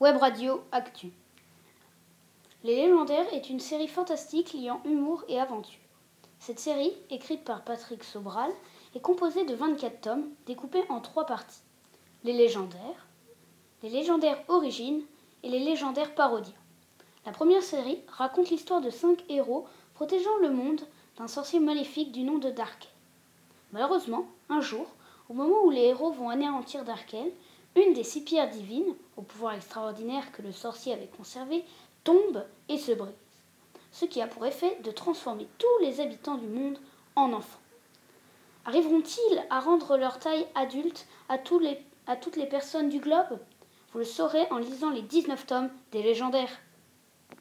Web Radio Actu. Les Légendaires est une série fantastique liant humour et aventure. Cette série, écrite par Patrick Sobral, est composée de 24 tomes découpés en trois parties. Les légendaires, les légendaires origines et les légendaires parodies. La première série raconte l'histoire de cinq héros protégeant le monde d'un sorcier maléfique du nom de Darkel. Malheureusement, un jour, au moment où les héros vont anéantir Darkel, une des six pierres divines, au pouvoir extraordinaire que le sorcier avait conservé, tombe et se brise, ce qui a pour effet de transformer tous les habitants du monde en enfants. Arriveront-ils à rendre leur taille adulte à, à toutes les personnes du globe? Vous le saurez en lisant les 19 tomes des légendaires.